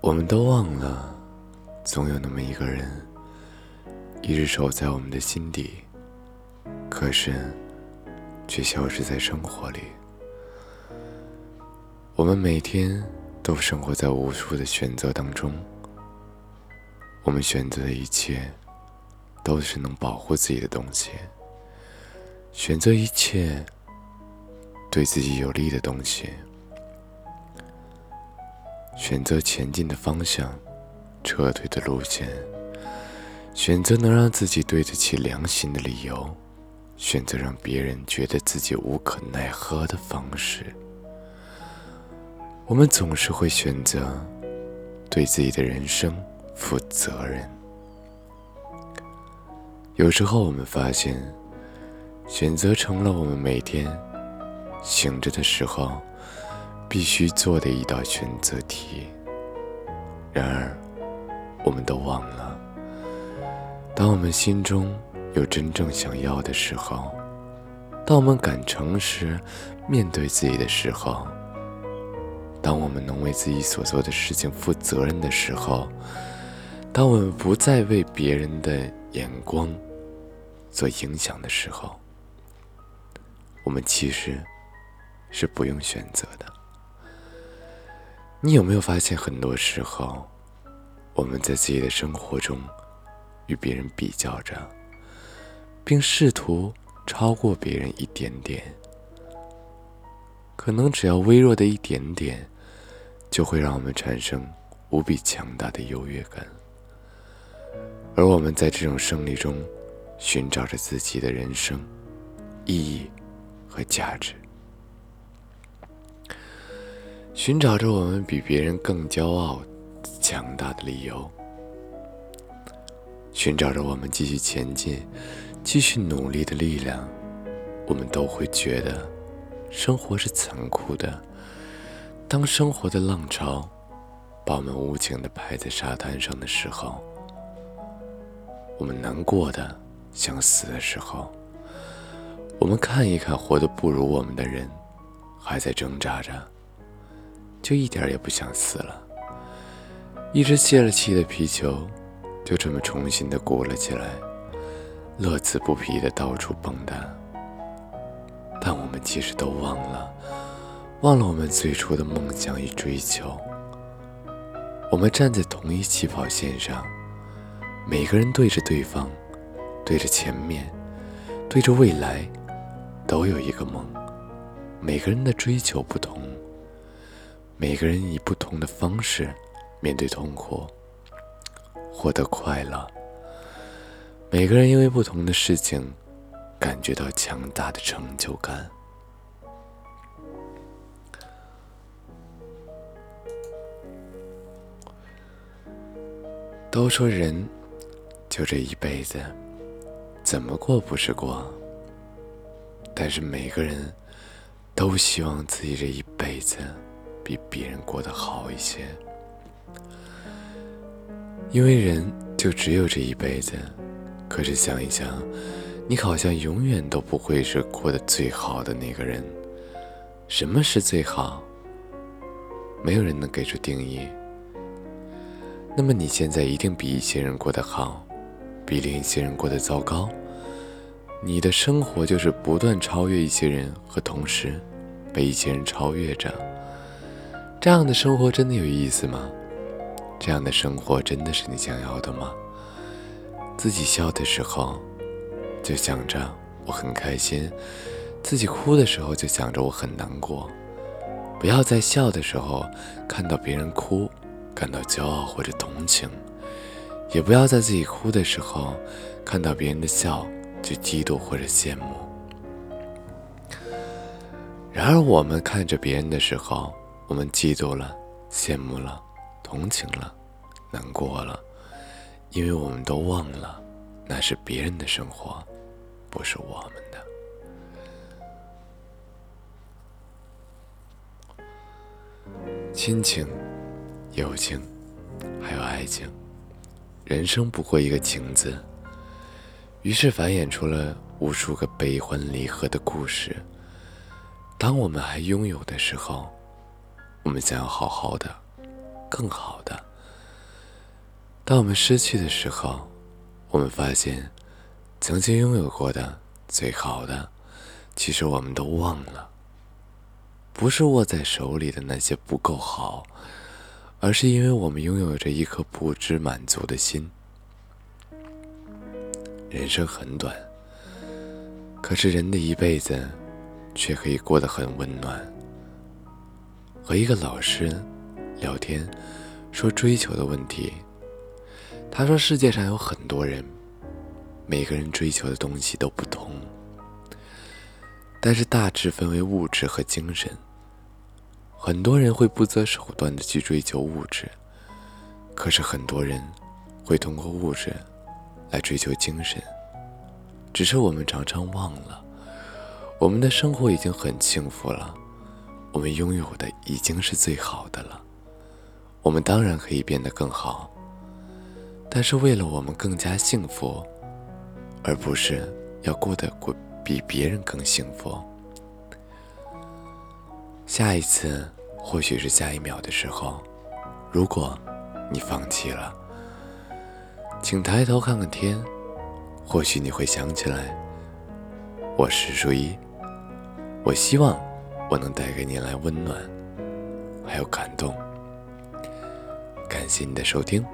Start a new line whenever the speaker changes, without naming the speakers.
我们都忘了，总有那么一个人，一直守在我们的心底，可是却消失在生活里。我们每天都生活在无数的选择当中，我们选择的一切都是能保护自己的东西，选择一切对自己有利的东西。选择前进的方向，撤退的路线；选择能让自己对得起良心的理由；选择让别人觉得自己无可奈何的方式。我们总是会选择对自己的人生负责任。有时候，我们发现，选择成了我们每天醒着的时候。必须做的一道选择题。然而，我们都忘了，当我们心中有真正想要的时候，当我们敢诚实面对自己的时候，当我们能为自己所做的事情负责任的时候，当我们不再为别人的眼光所影响的时候，我们其实是不用选择的。你有没有发现，很多时候，我们在自己的生活中与别人比较着，并试图超过别人一点点，可能只要微弱的一点点，就会让我们产生无比强大的优越感。而我们在这种胜利中，寻找着自己的人生意义和价值。寻找着我们比别人更骄傲、强大的理由，寻找着我们继续前进、继续努力的力量，我们都会觉得生活是残酷的。当生活的浪潮把我们无情的拍在沙滩上的时候，我们难过的想死的时候，我们看一看活得不如我们的人，还在挣扎着。就一点也不想死了，一只泄了气的皮球，就这么重新的鼓了起来，乐此不疲的到处蹦跶。但我们其实都忘了，忘了我们最初的梦想与追求。我们站在同一起跑线上，每个人对着对方，对着前面，对着未来，都有一个梦。每个人的追求不同。每个人以不同的方式面对痛苦，获得快乐。每个人因为不同的事情感觉到强大的成就感。都说人就这一辈子，怎么过不是过？但是每个人都希望自己这一辈子。比别人过得好一些，因为人就只有这一辈子。可是想一想，你好像永远都不会是过得最好的那个人。什么是最好？没有人能给出定义。那么你现在一定比一些人过得好，比另一些人过得糟糕。你的生活就是不断超越一些人，和同时被一些人超越着。这样的生活真的有意思吗？这样的生活真的是你想要的吗？自己笑的时候，就想着我很开心；自己哭的时候，就想着我很难过。不要在笑的时候看到别人哭，感到骄傲或者同情；也不要在自己哭的时候看到别人的笑就嫉妒或者羡慕。然而，我们看着别人的时候，我们嫉妒了，羡慕了，同情了，难过了，因为我们都忘了，那是别人的生活，不是我们的。亲情、友情，还有爱情，人生不过一个情字，于是繁衍出了无数个悲欢离合的故事。当我们还拥有的时候。我们想要好好的，更好的。当我们失去的时候，我们发现，曾经拥有过的最好的，其实我们都忘了。不是握在手里的那些不够好，而是因为我们拥有着一颗不知满足的心。人生很短，可是人的一辈子，却可以过得很温暖。和一个老师聊天，说追求的问题。他说：“世界上有很多人，每个人追求的东西都不同，但是大致分为物质和精神。很多人会不择手段的去追求物质，可是很多人会通过物质来追求精神。只是我们常常忘了，我们的生活已经很幸福了，我们拥有的已经是最好的了。我们当然可以变得更好。”但是为了我们更加幸福，而不是要过得过比别人更幸福。下一次，或许是下一秒的时候，如果你放弃了，请抬头看看天，或许你会想起来，我是树一。我希望我能带给你来温暖，还有感动。感谢你的收听。